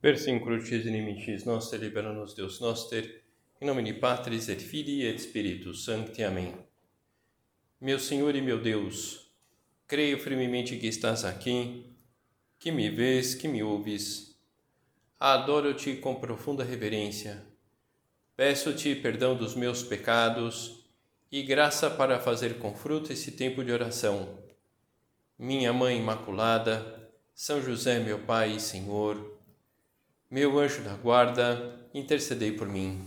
Per crucis inimicis nostri, libera-nos Deus noster, em nome de Patris et Filii et Spiritus Sancti. Amém. Meu Senhor e meu Deus, creio firmemente que estás aqui, que me vês, que me ouves. Adoro-te com profunda reverência. Peço-te perdão dos meus pecados e graça para fazer com fruto esse tempo de oração. Minha Mãe Imaculada, São José, meu Pai e Senhor, meu anjo da guarda, intercedei por mim.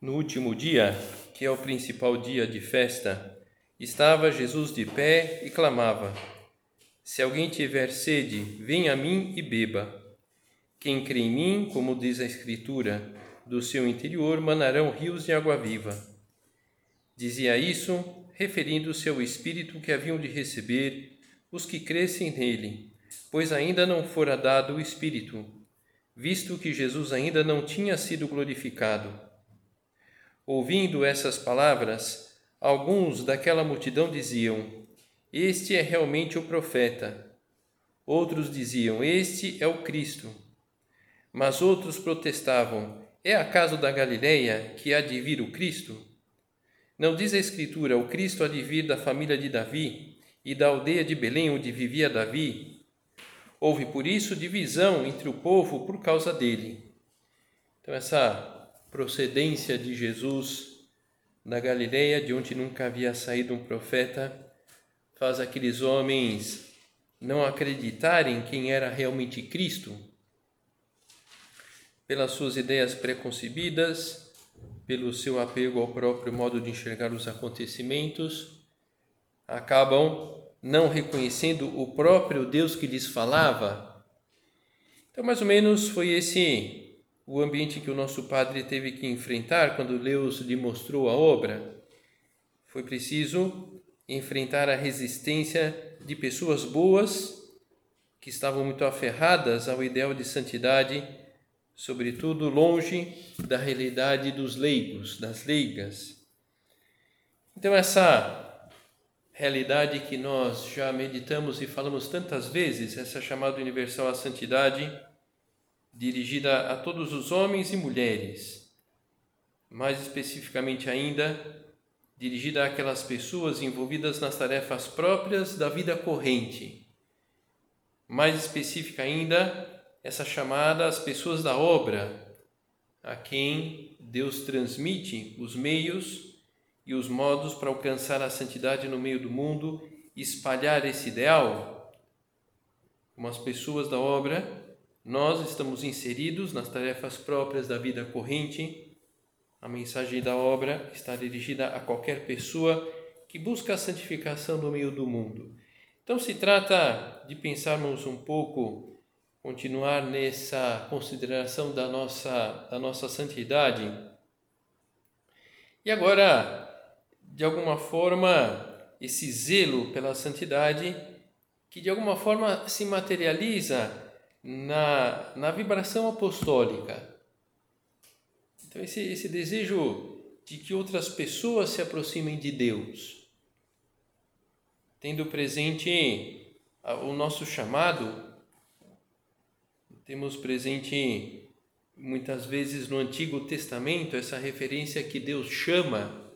No último dia, que é o principal dia de festa, estava Jesus de pé e clamava: Se alguém tiver sede, venha a mim e beba. Quem crê em mim, como diz a Escritura, do seu interior manarão rios de água viva. Dizia isso, referindo-se ao Espírito que haviam de receber os que crescem nele, pois ainda não fora dado o Espírito, visto que Jesus ainda não tinha sido glorificado. Ouvindo essas palavras, alguns daquela multidão diziam: Este é realmente o profeta. Outros diziam: Este é o Cristo. Mas outros protestavam: É acaso da Galileia que há de vir o Cristo? Não diz a Escritura: O Cristo há de vir da família de Davi e da aldeia de Belém onde vivia Davi? Houve por isso divisão entre o povo por causa dele. Então, essa procedência de Jesus da Galileia, de onde nunca havia saído um profeta, faz aqueles homens não acreditarem quem era realmente Cristo pelas suas ideias preconcebidas, pelo seu apego ao próprio modo de enxergar os acontecimentos, acabam não reconhecendo o próprio Deus que lhes falava. Então, mais ou menos foi esse o ambiente que o nosso padre teve que enfrentar quando Deus lhe mostrou a obra. Foi preciso enfrentar a resistência de pessoas boas que estavam muito aferradas ao ideal de santidade sobretudo longe da realidade dos leigos, das leigas. Então, essa realidade que nós já meditamos e falamos tantas vezes, essa chamada universal à santidade, dirigida a todos os homens e mulheres, mais especificamente ainda, dirigida àquelas pessoas envolvidas nas tarefas próprias da vida corrente. Mais específica ainda, essa chamada às pessoas da obra, a quem Deus transmite os meios e os modos para alcançar a santidade no meio do mundo espalhar esse ideal. Como as pessoas da obra, nós estamos inseridos nas tarefas próprias da vida corrente. A mensagem da obra está dirigida a qualquer pessoa que busca a santificação no meio do mundo. Então se trata de pensarmos um pouco continuar nessa consideração da nossa, da nossa santidade. E agora, de alguma forma, esse zelo pela santidade, que de alguma forma se materializa na, na vibração apostólica. Então, esse, esse desejo de que outras pessoas se aproximem de Deus, tendo presente o nosso chamado temos presente muitas vezes no Antigo Testamento essa referência que Deus chama.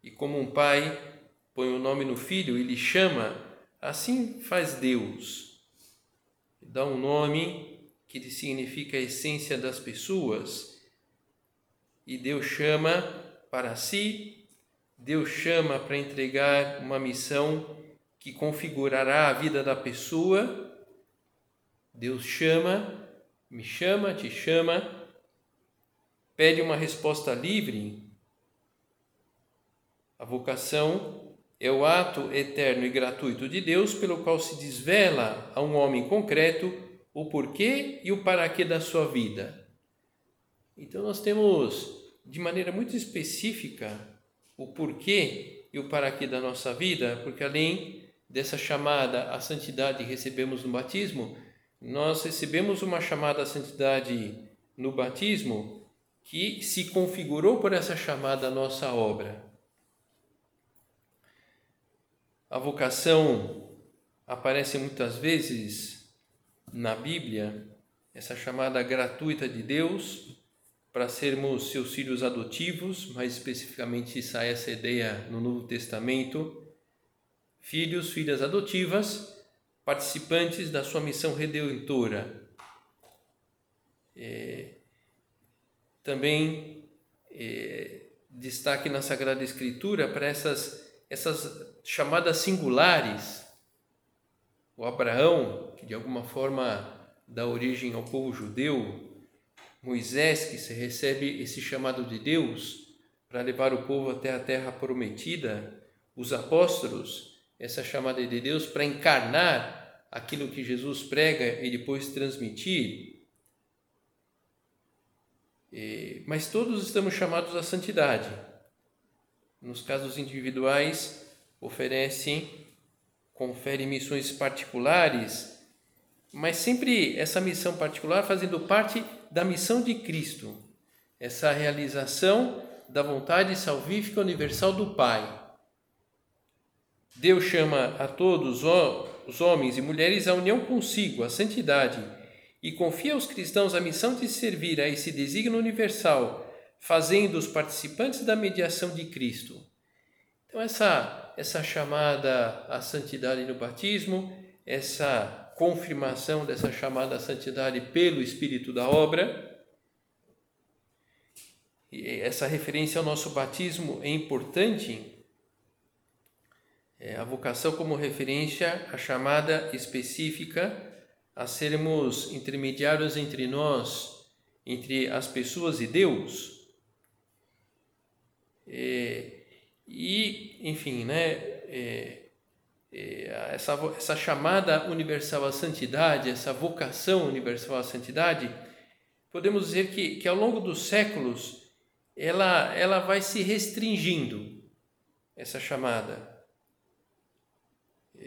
E como um pai põe o nome no filho, ele chama, assim faz Deus. Dá um nome que significa a essência das pessoas. E Deus chama para si, Deus chama para entregar uma missão que configurará a vida da pessoa Deus chama, me chama, te chama, pede uma resposta livre. A vocação é o ato eterno e gratuito de Deus pelo qual se desvela a um homem concreto o porquê e o para quê da sua vida. Então nós temos de maneira muito específica o porquê e o para quê da nossa vida, porque além dessa chamada à santidade que recebemos no batismo, nós recebemos uma chamada à santidade no batismo que se configurou por essa chamada nossa obra. A vocação aparece muitas vezes na Bíblia, essa chamada gratuita de Deus para sermos seus filhos adotivos, mais especificamente sai essa ideia no Novo Testamento, filhos, filhas adotivas, participantes da sua missão redentora. É, também é, destaque na Sagrada Escritura para essas, essas chamadas singulares. O Abraão, que de alguma forma dá origem ao povo judeu, Moisés, que se recebe esse chamado de Deus para levar o povo até a terra prometida, os apóstolos, essa chamada de Deus para encarnar aquilo que Jesus prega e depois transmitir. Mas todos estamos chamados à santidade. Nos casos individuais, oferece, confere missões particulares, mas sempre essa missão particular fazendo parte da missão de Cristo, essa realização da vontade salvífica universal do Pai. Deus chama a todos os homens e mulheres à união consigo, à santidade, e confia aos cristãos a missão de servir a esse desígnio universal, fazendo-os participantes da mediação de Cristo. Então, essa, essa chamada à santidade no batismo, essa confirmação dessa chamada à santidade pelo Espírito da obra, essa referência ao nosso batismo é importante. É a vocação como referência à chamada específica a sermos intermediários entre nós, entre as pessoas e Deus. É, e, enfim, né, é, é, essa, essa chamada universal à santidade, essa vocação universal à santidade, podemos dizer que, que ao longo dos séculos ela, ela vai se restringindo, essa chamada.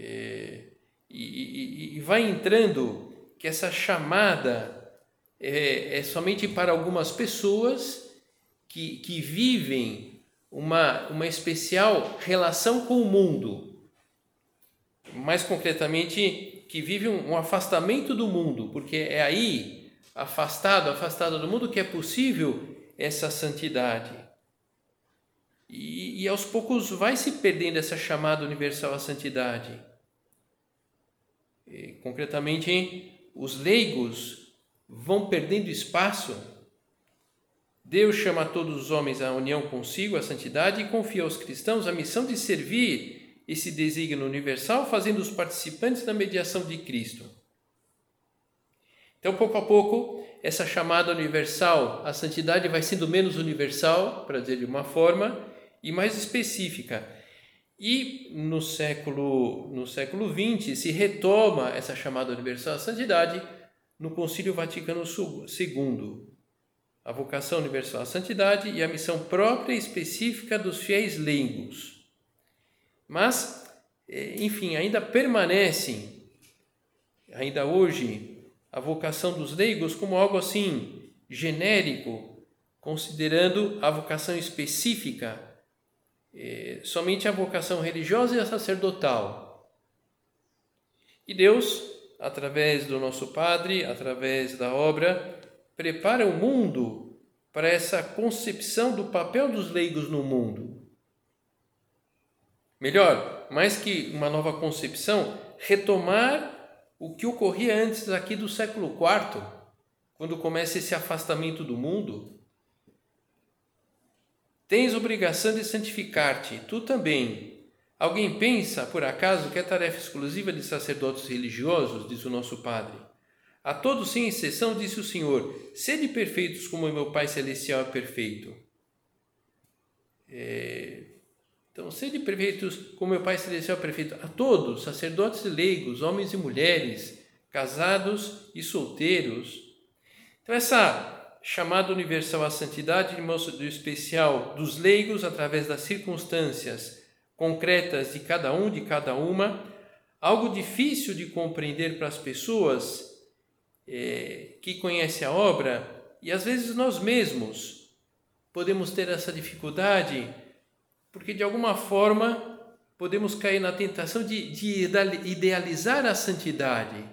É, e, e, e, vai entrando que essa chamada é, é somente para algumas pessoas que, que vivem uma, uma especial relação com o mundo. Mais concretamente, que vive um, um afastamento do mundo, porque é aí, afastado, afastado do mundo, que é possível essa santidade. E, e, aos poucos vai se perdendo essa chamada universal à santidade. Concretamente, os leigos vão perdendo espaço Deus chama todos os homens à união consigo, à santidade, e confia aos cristãos a missão de servir esse desígnio universal, fazendo-os participantes da mediação de Cristo. Então, pouco a pouco, essa chamada universal à santidade vai sendo menos universal, para dizer de uma forma, e mais específica. E no século no século XX se retoma essa chamada universal à santidade no Concílio Vaticano II, a vocação universal à santidade e a missão própria e específica dos fiéis leigos. Mas, eh, enfim, ainda permanece, ainda hoje, a vocação dos leigos como algo assim genérico, considerando a vocação específica eh, somente a vocação religiosa e a sacerdotal. E Deus, através do nosso Padre, através da obra, prepara o mundo para essa concepção do papel dos leigos no mundo. Melhor, mais que uma nova concepção, retomar o que ocorria antes aqui do século IV, quando começa esse afastamento do mundo. Tens obrigação de santificar-te, tu também. Alguém pensa, por acaso, que é tarefa exclusiva de sacerdotes religiosos, diz o nosso Padre? A todos sem exceção disse o Senhor: Sede perfeitos como meu Pai Celestial é perfeito. É... Então, sede perfeitos como meu Pai Celestial é perfeito. A todos, sacerdotes e leigos, homens e mulheres, casados e solteiros. Então, essa chamada universal à santidade, de modo especial dos leigos, através das circunstâncias concretas de cada um, de cada uma, algo difícil de compreender para as pessoas é, que conhece a obra e às vezes nós mesmos podemos ter essa dificuldade porque de alguma forma podemos cair na tentação de, de idealizar a santidade.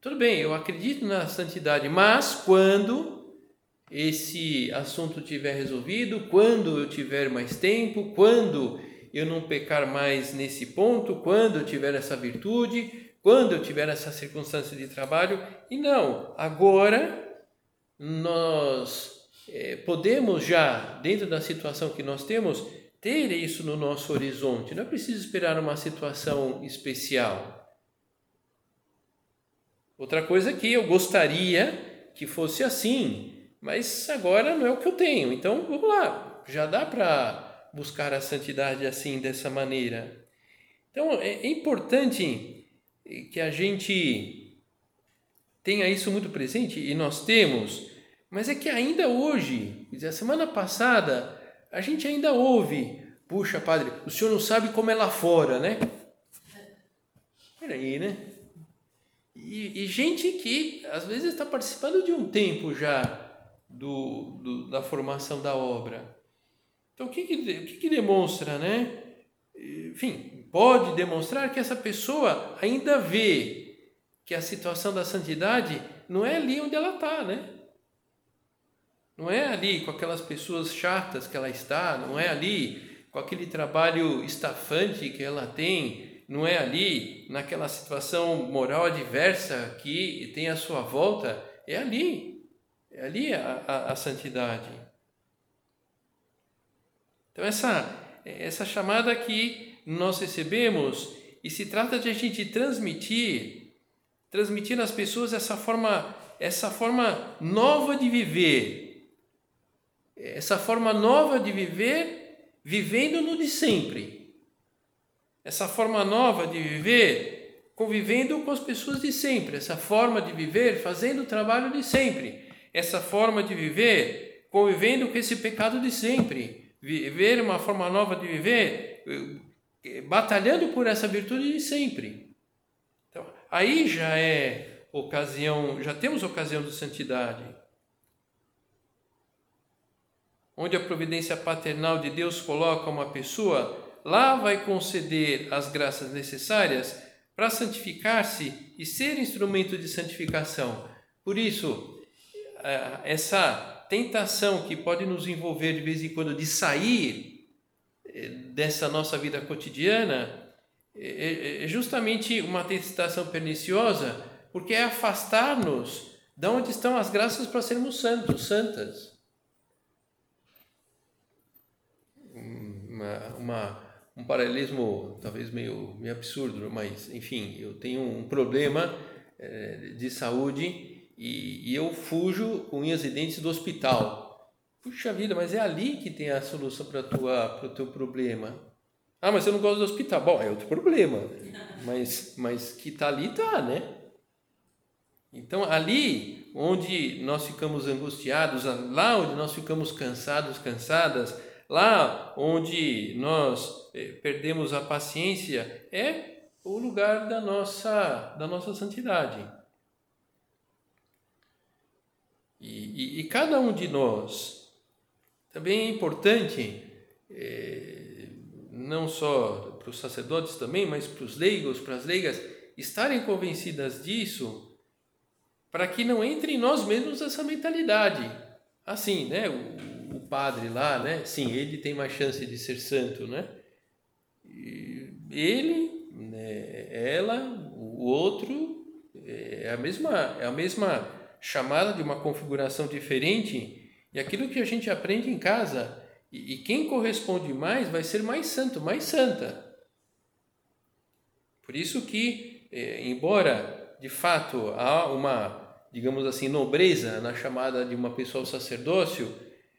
Tudo bem, eu acredito na santidade, mas quando esse assunto tiver resolvido, quando eu tiver mais tempo, quando eu não pecar mais nesse ponto, quando eu tiver essa virtude, quando eu tiver essa circunstância de trabalho, e não, agora nós é, podemos já, dentro da situação que nós temos, ter isso no nosso horizonte. Não é preciso esperar uma situação especial. Outra coisa que eu gostaria que fosse assim, mas agora não é o que eu tenho. Então vamos lá, já dá para buscar a santidade assim, dessa maneira. Então é, é importante que a gente tenha isso muito presente e nós temos, mas é que ainda hoje, a semana passada, a gente ainda ouve, puxa, padre, o senhor não sabe como é lá fora, né? Peraí, né? E, e gente que às vezes está participando de um tempo já do, do, da formação da obra. Então, o que, que, o que, que demonstra, né? Enfim, pode demonstrar que essa pessoa ainda vê que a situação da santidade não é ali onde ela está, né? Não é ali com aquelas pessoas chatas que ela está, não é ali com aquele trabalho estafante que ela tem, não é ali naquela situação moral adversa que tem à sua volta, é ali, é ali a, a, a santidade. Então, essa, essa chamada que nós recebemos, e se trata de a gente transmitir, transmitir às pessoas essa forma, essa forma nova de viver, essa forma nova de viver, vivendo no de sempre. Essa forma nova de viver, convivendo com as pessoas de sempre. Essa forma de viver, fazendo o trabalho de sempre. Essa forma de viver, convivendo com esse pecado de sempre. Viver uma forma nova de viver, eh, batalhando por essa virtude de sempre. Então, aí já é ocasião, já temos ocasião de santidade onde a providência paternal de Deus coloca uma pessoa, lá vai conceder as graças necessárias para santificar-se e ser instrumento de santificação. Por isso, eh, essa tentação que pode nos envolver de vez em quando de sair eh, dessa nossa vida cotidiana é, é justamente uma tentação perniciosa, porque é afastar-nos de onde estão as graças para sermos santos, santas. uma, uma, um paralelismo talvez meio, meio absurdo, mas enfim, eu tenho um problema é, de saúde e, e, eu fujo com unhas e dentes do hospital. Puxa vida, mas é ali que tem a solução para o teu problema. Ah, mas eu não gosto do hospital. Bom, é outro problema. Mas, mas que está ali, está, né? Então, ali onde nós ficamos angustiados, lá onde nós ficamos cansados, cansadas, Lá onde nós eh, perdemos a paciência é o lugar da nossa, da nossa santidade. E, e, e cada um de nós também é importante, é, não só para os sacerdotes também, mas para os leigos, para as leigas, estarem convencidas disso, para que não entre em nós mesmos essa mentalidade. Assim, né? O, o padre lá, né? Sim, ele tem mais chance de ser santo, né? Ele, né, ela, o outro, é a mesma, é a mesma chamada de uma configuração diferente. E aquilo que a gente aprende em casa, e, e quem corresponde mais vai ser mais santo, mais santa. Por isso que, é, embora de fato há uma, digamos assim, nobreza na chamada de uma pessoa ao sacerdócio,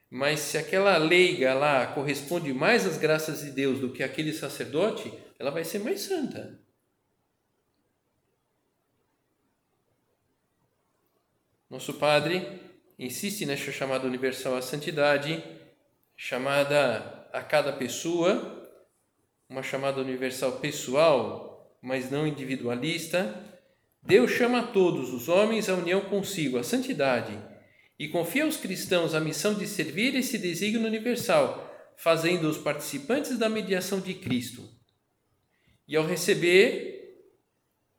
mas se aquela leiga lá corresponde mais às graças de Deus do que aquele sacerdote, ela vai ser mais santa. Nosso Padre insiste nesta chamada universal à santidade, chamada a cada pessoa, uma chamada universal pessoal, mas não individualista, Deus chama a todos os homens à união consigo, à santidade, e confia aos cristãos a missão de servir esse desígnio universal, fazendo-os participantes da mediação de Cristo. E ao receber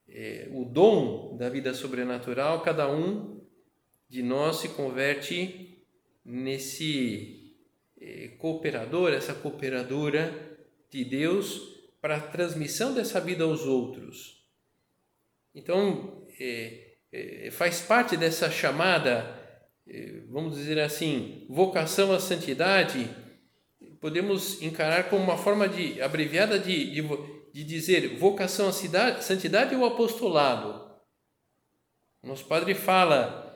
é, o dom da vida sobrenatural, cada um de nós se converte nesse é, cooperador, essa cooperadora de Deus para a transmissão dessa vida aos outros. Então, é, é, faz parte dessa chamada, vamos dizer assim, vocação à santidade, podemos encarar como uma forma de abreviada de, de, de dizer vocação à cidade, santidade ou apostolado. Nosso padre fala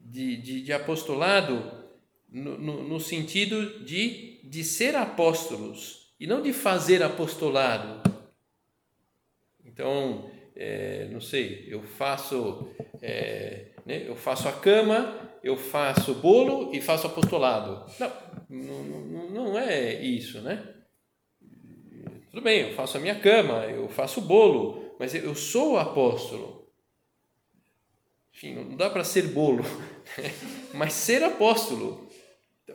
de, de, de apostolado no, no, no sentido de, de ser apóstolos e não de fazer apostolado. Então, é, não sei, eu faço, é, né, eu faço a cama, eu faço bolo e faço apostolado. Não, não, não é isso, né? Tudo bem, eu faço a minha cama, eu faço bolo, mas eu sou apóstolo. Enfim, não dá para ser bolo, mas ser apóstolo.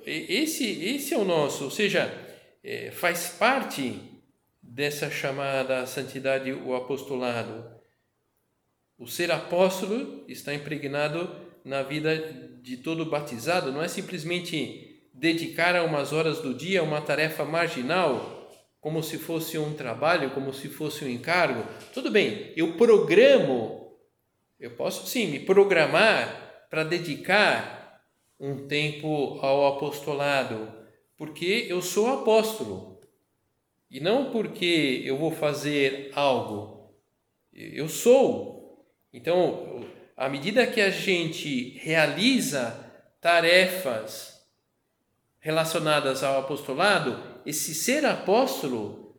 Esse, esse é o nosso, ou seja, é, faz parte dessa chamada santidade, o apostolado. O ser apóstolo está impregnado na vida de todo batizado, não é simplesmente dedicar a umas horas do dia uma tarefa marginal, como se fosse um trabalho, como se fosse um encargo. Tudo bem, eu programo, eu posso sim me programar para dedicar um tempo ao apostolado, porque eu sou apóstolo. E não porque eu vou fazer algo. Eu sou. Então, à medida que a gente realiza tarefas relacionadas ao apostolado, esse ser apóstolo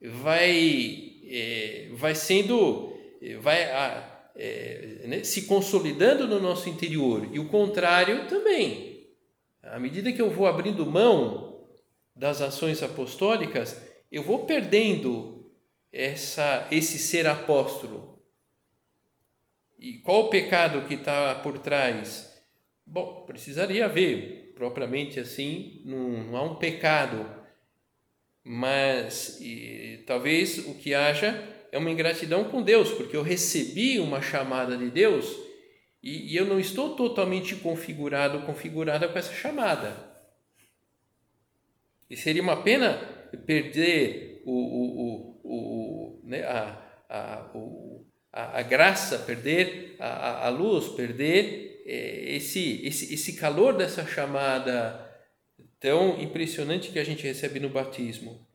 vai, é, vai sendo, vai é, né, se consolidando no nosso interior. E o contrário também. À medida que eu vou abrindo mão das ações apostólicas, eu vou perdendo essa, esse ser apóstolo. E qual o pecado que está por trás? Bom, precisaria haver, propriamente assim, não, não há um pecado, mas e, talvez o que haja é uma ingratidão com Deus, porque eu recebi uma chamada de Deus e, e eu não estou totalmente configurado, configurada com essa chamada. E seria uma pena perder o, o, o, o né, a, a, o, a, a, graça, perder a, a luz, perder é, esse, esse, esse calor dessa chamada tão impressionante que a gente recebe no batismo.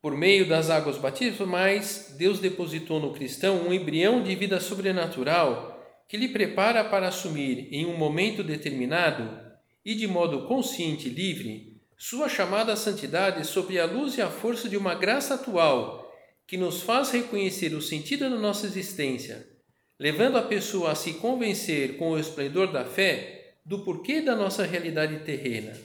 Por meio das águas batismais, Deus depositou no cristão um embrião de vida sobrenatural que lhe prepara para assumir em um momento determinado e de modo consciente e livre sua chamada santidade sob a luz e a força de uma graça atual que nos faz reconhecer o sentido da nossa existência, levando a pessoa a se convencer com o esplendor da fé do porquê da nossa realidade terrena.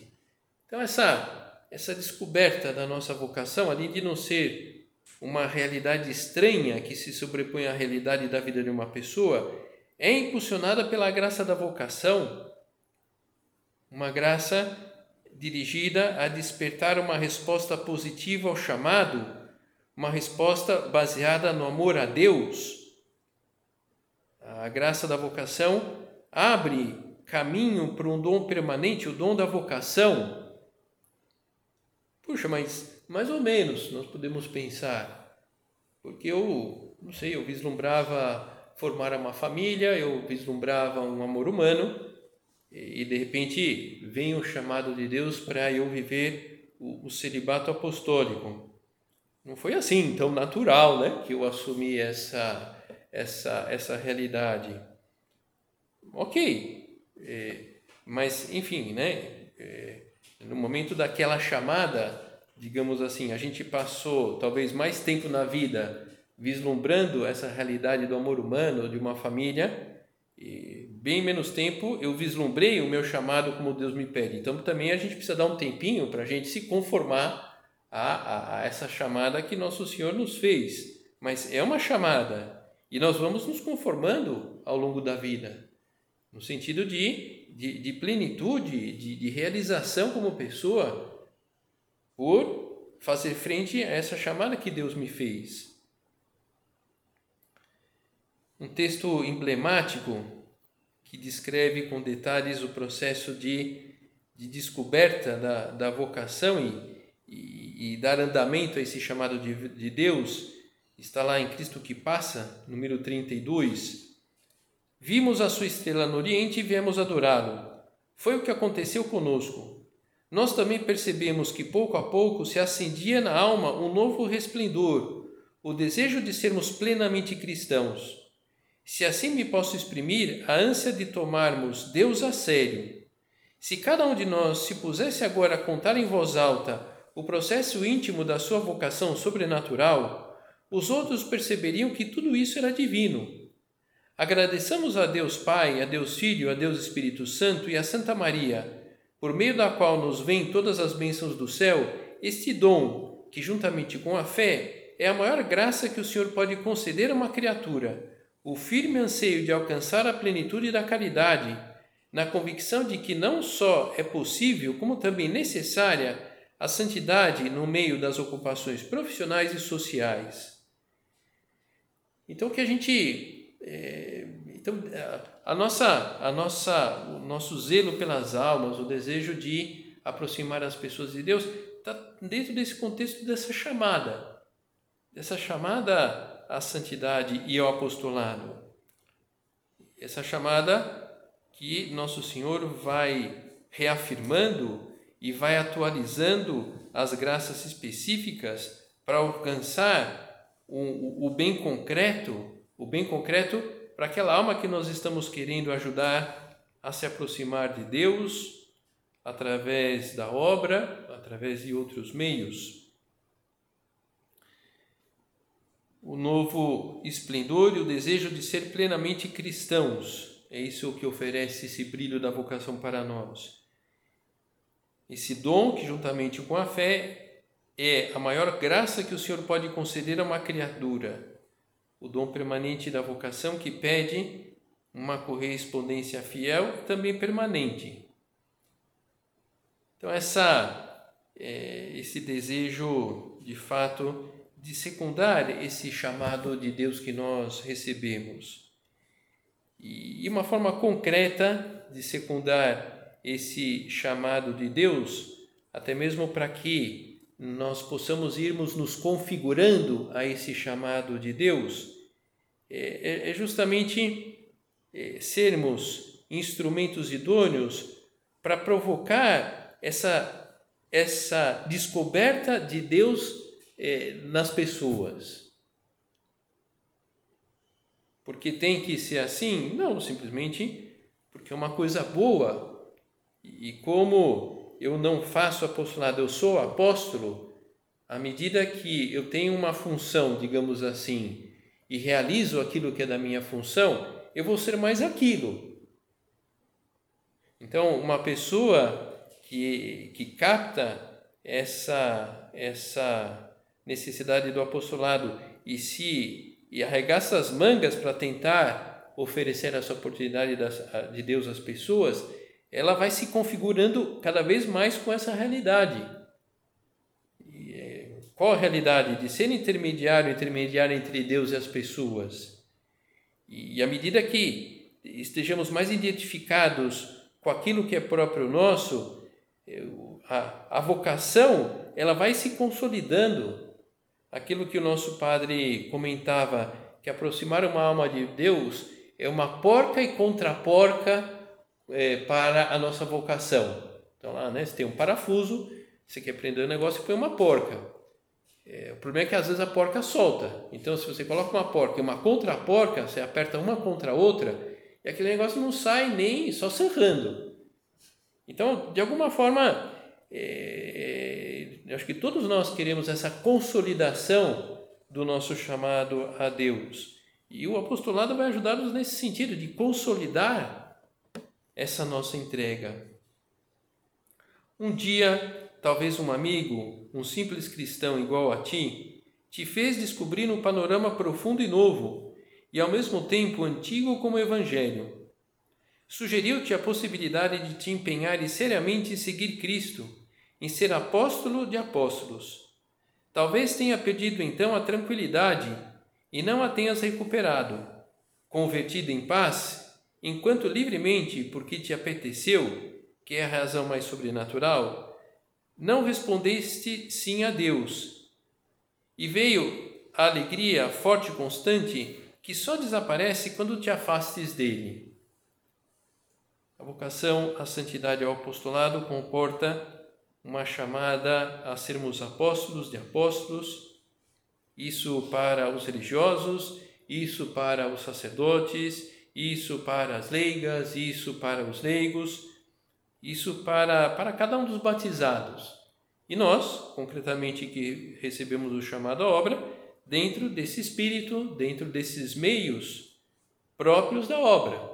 Então essa essa descoberta da nossa vocação, além de não ser uma realidade estranha que se sobrepõe à realidade da vida de uma pessoa, é impulsionada pela graça da vocação, uma graça dirigida a despertar uma resposta positiva ao chamado, uma resposta baseada no amor a Deus. A graça da vocação abre caminho para um dom permanente, o dom da vocação. Puxa, mas mais ou menos nós podemos pensar, porque eu, não sei, eu vislumbrava formar uma família, eu vislumbrava um amor humano, e de repente vem o chamado de Deus para eu viver o, o, celibato apostólico. Não foi assim tão natural, né, que eu assumi essa essa essa realidade. Ok, é, mas enfim, né, é, no momento daquela chamada, digamos assim, a gente passou talvez mais tempo na vida vislumbrando essa realidade do amor humano, de uma família, e bem menos tempo eu vislumbrei o meu chamado como Deus me pede. Então também a gente precisa dar um tempinho para a gente se conformar a, a, a essa chamada que Nosso Senhor nos fez. Mas é uma chamada E nós vamos nos conformando ao longo da vida, no sentido de, de, de plenitude, de, de realização como pessoa, por fazer frente a essa chamada que Deus me fez. Um texto emblemático que descreve com detalhes o processo de, de descoberta da, da vocação e, e, e, dar andamento a esse chamado de, de Deus está lá em Cristo que passa, número 32. Vimos a sua estrela no Oriente e viemos adorá-lo. Foi o que aconteceu conosco. Nós também percebemos que pouco a pouco se acendia na alma um novo resplendor, o desejo de sermos plenamente cristãos. Se assim me posso exprimir, a ânsia de tomarmos Deus a sério. Se cada um de nós se pusesse agora a contar em voz alta o processo íntimo da sua vocação sobrenatural, os outros perceberiam que tudo isso era divino. Agradeçamos a Deus Pai, a Deus Filho, a Deus Espírito Santo e a Santa Maria, por meio da qual nos vêm todas as bênçãos do céu, este dom, que juntamente com a fé é a maior graça que o Senhor pode conceder a uma criatura, o firme anseio de alcançar a plenitude da caridade, na convicção de que não só é possível, como também necessária a santidade no meio das ocupações profissionais e sociais. Então que a gente, é, então a nossa, a nossa, o nosso zelo pelas almas, o desejo de aproximar as pessoas de Deus, está dentro desse contexto dessa chamada, dessa chamada à santidade e ao apostolado. Essa chamada que nosso Senhor vai reafirmando e vai atualizando as graças específicas para alcançar o, o bem concreto, o bem concreto para aquela alma que nós estamos querendo ajudar a se aproximar de Deus através da obra, através de outros meios. O novo esplendor e o desejo de ser plenamente cristãos. É isso que oferece esse brilho da vocação para nós. Esse dom que, juntamente com a fé, é a maior graça que o Senhor pode conceder a uma criatura, o dom permanente da vocação que pede uma correspondência fiel e também permanente. Então essa é, esse desejo de fato de secundar esse chamado de Deus que nós recebemos e uma forma concreta de secundar esse chamado de Deus, até mesmo para que nós possamos irmos nos configurando a esse chamado de Deus, é, é, é justamente é, sermos instrumentos idôneos para provocar essa, essa descoberta de Deus é, nas pessoas. Porque tem que ser assim? Não, simplesmente porque é uma coisa boa. E como eu não faço apostolado, eu sou apóstolo, à medida que eu tenho uma função, digamos assim, e realizo aquilo que é da minha função, eu vou ser mais aquilo. Então, uma pessoa que, que capta essa, essa necessidade do apostolado e se e arregaça as mangas para tentar oferecer essa oportunidade de Deus às pessoas, ela vai se configurando cada vez mais com essa realidade. Qual a realidade? De ser intermediário, intermediário entre Deus e as pessoas. E à medida que estejamos mais identificados com aquilo que é próprio nosso, a, a vocação ela vai se consolidando. Aquilo que o nosso padre comentava, que aproximar uma alma de Deus é uma porca e contra-porca é, para a nossa vocação. Então lá, né, você tem um parafuso, você quer prender o um negócio e põe uma porca. É, o problema é que às vezes a porca solta. Então, se você coloca uma porca e uma contra a porca, você aperta uma contra a outra e aquele negócio não sai nem só serrando. Então, de alguma forma, é, acho que todos nós queremos essa consolidação do nosso chamado a Deus. E o apostolado vai ajudar-nos nesse sentido de consolidar essa nossa entrega. Um dia, talvez um amigo, um simples cristão igual a ti, te fez descobrir um panorama profundo e novo, e ao mesmo tempo antigo como Evangelho. Sugeriu-te a possibilidade de te empenhar seriamente em seguir Cristo, em ser apóstolo de apóstolos. Talvez tenha perdido então a tranquilidade e não a tenhas recuperado. Convertido em paz, enquanto livremente, porque te apeteceu, que é a razão mais sobrenatural, não respondeste sim a Deus. E veio a alegria forte e constante que só desaparece quando te afastes dele. A vocação à santidade ao apostolado comporta uma chamada a sermos apóstolos de apóstolos, isso para os religiosos, isso para os sacerdotes, isso para as leigas, isso para os leigos isso para, para cada um dos batizados. E nós, concretamente, que recebemos o chamado à obra, dentro desse espírito, dentro desses meios próprios da obra.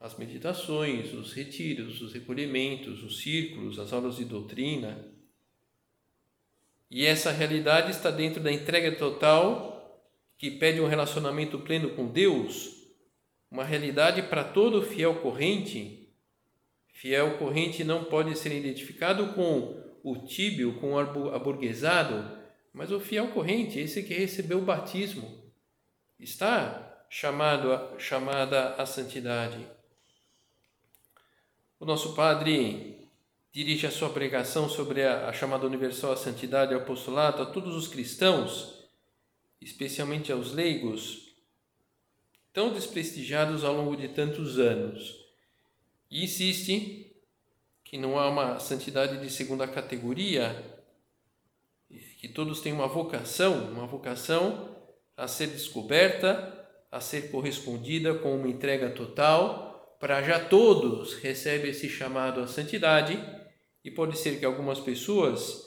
As meditações, os retiros, os recolhimentos, os círculos, as aulas de doutrina. E essa realidade está dentro da entrega total que pede um relacionamento pleno com Deus, uma realidade para todo fiel corrente Fiel corrente não pode ser identificado com o tíbio, com o aburguesado, mas o fiel corrente, esse que recebeu o batismo, está chamado a, chamada à santidade. O nosso Padre dirige a sua pregação sobre a, a chamada universal à santidade ao apostolado a todos os cristãos, especialmente aos leigos, tão desprestigiados ao longo de tantos anos e insiste que não há uma santidade de segunda categoria, que todos têm uma vocação, uma vocação a ser descoberta, a ser correspondida com uma entrega total, para já todos recebem esse chamado à santidade, e pode ser que algumas pessoas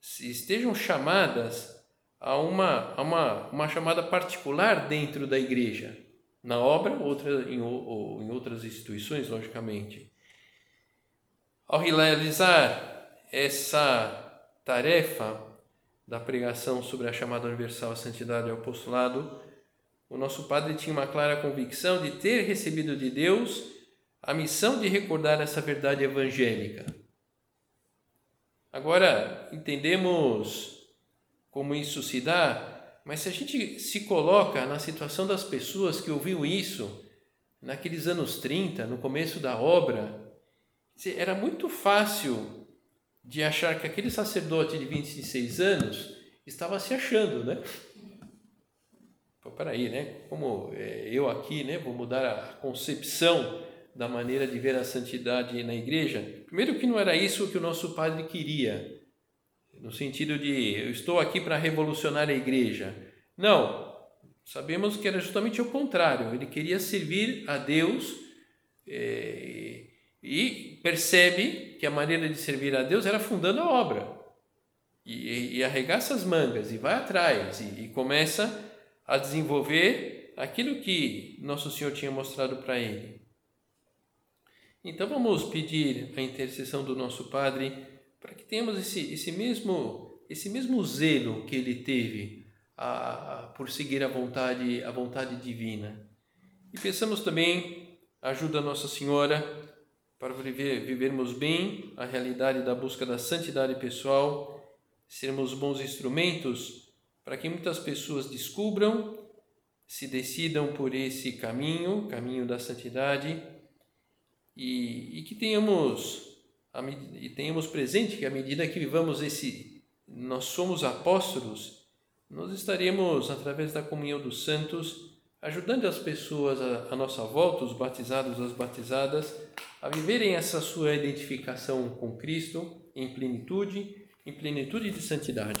estejam chamadas a uma, a uma, uma chamada particular dentro da igreja na obra, outra em, ou, em outras instituições, logicamente. Ao realizar essa tarefa da pregação sobre a chamada universal à santidade e ao apostolado, o nosso padre tinha uma clara convicção de ter recebido de Deus a missão de recordar essa verdade evangélica. Agora, entendemos como isso se dá mas se a gente se coloca na situação das pessoas que ouviu isso naqueles anos 30, no começo da obra, era muito fácil de achar que aquele sacerdote de 26 anos estava se achando, né? Pô, peraí, né? Como é, eu aqui, né, vou mudar a concepção da maneira de ver a santidade na igreja. Primeiro que não era isso que o nosso padre queria no sentido de eu estou aqui para revolucionar a igreja. Não, sabemos que era justamente o contrário. Ele queria servir a Deus é, e percebe que a maneira de servir a Deus era fundando a obra. E, e arregaça as mangas e vai atrás e, e começa a desenvolver aquilo que Nosso Senhor tinha mostrado para ele. Então vamos pedir a intercessão do nosso Padre tenhamos esse, esse, mesmo, esse mesmo zelo que ele teve a, a, por seguir a vontade, a vontade divina. E pensamos também ajuda da Nossa Senhora para viver, vivermos bem a realidade da busca da santidade pessoal, sermos bons instrumentos para que muitas pessoas descubram, se decidam por esse caminho, caminho da santidade, e, e que tenhamos e tenhamos presente que à medida que vivamos esse, nós somos apóstolos, nós estaremos, através da comunhão dos santos, ajudando as pessoas à, nossa volta, os batizados, as batizadas, a viverem essa sua identificação com Cristo em plenitude, em plenitude de santidade.